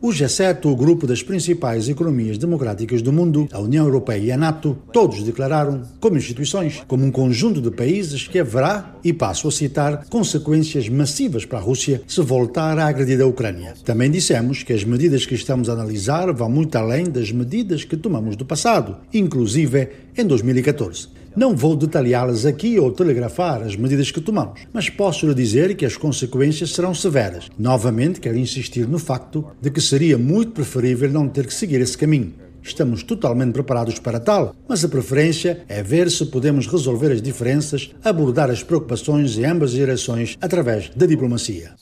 O G7, o grupo das principais economias democráticas do mundo, a União Europeia e a NATO, todos declararam, como instituições, como um conjunto de países que haverá, e passo a citar, consequências massivas para a Rússia se voltar a agredir a Ucrânia. Também dissemos que as medidas que estamos a analisar vão muito além das medidas que tomamos do passado, inclusive em 2014. Não vou detalhá-las aqui ou telegrafar as medidas que tomamos, mas posso lhe dizer que as consequências serão severas. Novamente, quero insistir no facto de que seria muito preferível não ter que seguir esse caminho. Estamos totalmente preparados para tal, mas a preferência é ver se podemos resolver as diferenças, abordar as preocupações em ambas as direções através da diplomacia.